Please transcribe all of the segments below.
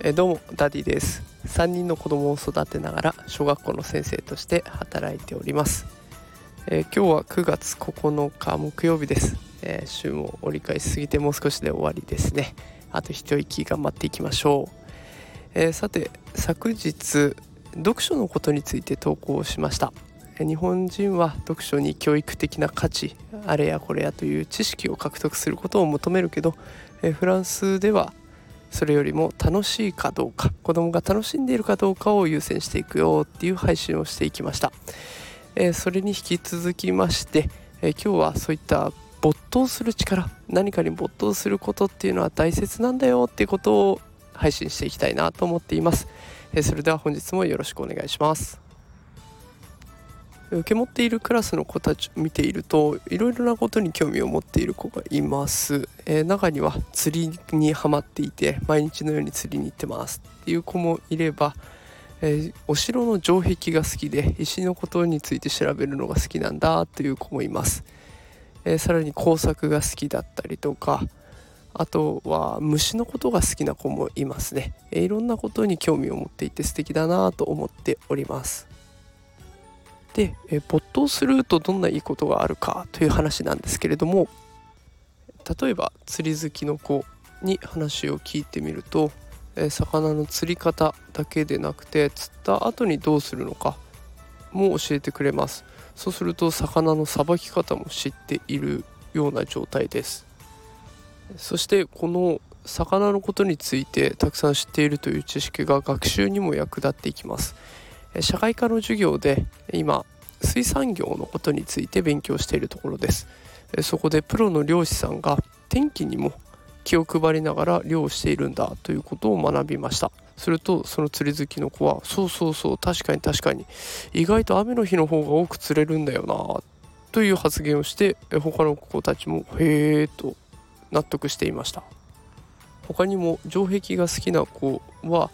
えどうもダディです。3人の子供を育てながら小学校の先生として働いております、えー、今日は9月9日木曜日です、えー、週も折り返しすぎてもう少しで終わりですね。あと一息頑張っていきましょう、えー、さて昨日読書のことについて投稿しました。日本人は読書に教育的な価値あれやこれやという知識を獲得することを求めるけどえフランスではそれよりも楽しいかどうか子供が楽しんでいるかどうかを優先していくよっていう配信をしていきました、え、それに引き続きまして、え、今日はそういった没頭する力何かに没頭することっていうのは大切なんだよっていうことを配信していきたいなと思っています、え、それでは本日もよろしくお願いします。受け持っているクラスの子たちを見ているといろいろなことに興味を持っている子がいます、えー、中には釣りにはまっていて毎日のように釣りに行ってますっていう子もいれば、えー、お城の城壁が好きで石のことについて調べるのが好きなんだという子もいます、えー、さらに工作が好きだったりとかあとは虫のことが好きな子もいますね、えいろんなことに興味を持っていて素敵だなと思っております。で、え没頭するとどんないいことがあるかという話なんですけれども例えば釣り好きの子に話を聞いてみると、え魚の釣り方だけでなくて釣った後にどうするのかも教えてくれます。そうすると魚のさばき方も知っているような状態です。そしてこの魚のことについてたくさん知っているという知識が学習にも役立っていきます。社会科の授業で今水産業のことについて勉強しているところです。そこでプロの漁師さんが天気にも気を配りながら漁をしているんだということを学びました。するとその釣り好きの子はそうそうそう確かに確かに意外と雨の日の方が多く釣れるんだよなという発言をして他の子たちもへえと納得していました。他にも城壁が好きな子は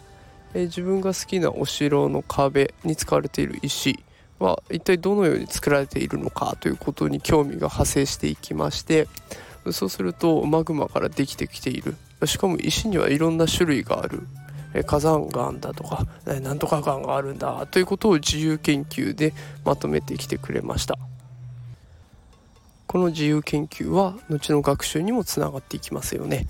え自分が好きなお城の壁に使われている石は一体どのように作られているのかということに興味が派生していきましてそうするとマグマからできてきている。しかも石にはいろんな種類がある。火山岩だとかなんとか岩があるんだということを自由研究でまとめてきてくれました。この自由研究は後の学習にもつながっていきますよね。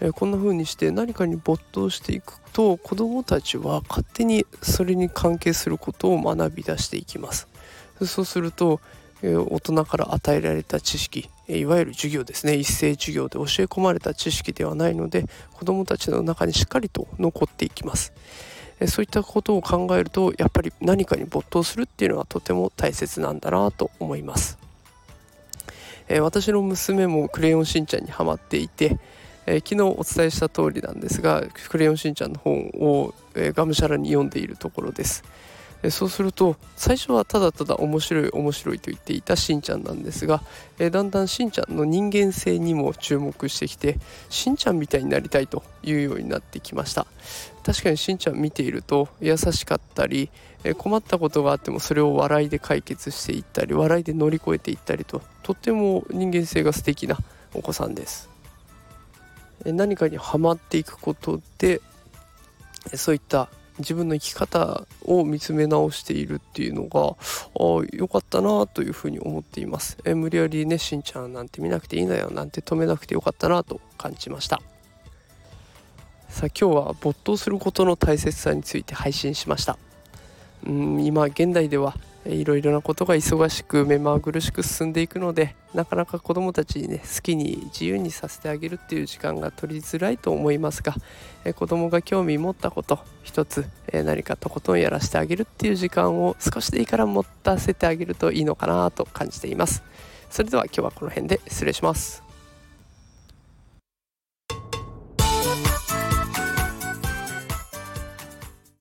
えこんな風にして何かに没頭していくと子どもたちは勝手にそれに関係することを学び出していきます。そうすると、え大人から与えられた知識いわゆる授業ですね。一斉授業で教え込まれた知識ではないので子どもたちの中にしっかりと残っていきます。そういったことを考えるとやっぱり何かに没頭するっていうのはとても大切なんだなと思います。私の娘もクレヨンしんちゃんにはまっていてえー、昨日お伝えした通りなんですが「クレヨンしんちゃん」の本を、えー、がむしゃらに読んでいるところです、え、そうすると最初はただただ面白い面白いと言っていたしんちゃんなんですが、えだんだんしんちゃんの人間性にも注目してきてしんちゃんみたいになりたいというようになってきました。確かにしんちゃん見ていると優しかったりえ困ったことがあってもそれを笑いで解決していったり笑いで乗り越えていったりととっても人間性が素敵なお子さんです。何かにはまっていくことでそういった自分の生き方を見つめ直しているっていうのが良かったなというふうに思っています。え無理やりねしんちゃんなんて見なくていいんだよなんて止めなくてよかったなと感じました。さあ今日は没頭することの大切さについて配信しました。うん今現代ではいろいろなことが忙しく目まぐるしく進んでいくのでなかなか子どもたちにね好きに自由にさせてあげるっていう時間が取りづらいと思いますが、え子どもが興味持ったこと一つ、え何かとことんやらせてあげるっていう時間を少しでいいから持たせてあげるといいのかなと感じています。それでは今日はこの辺で失礼します。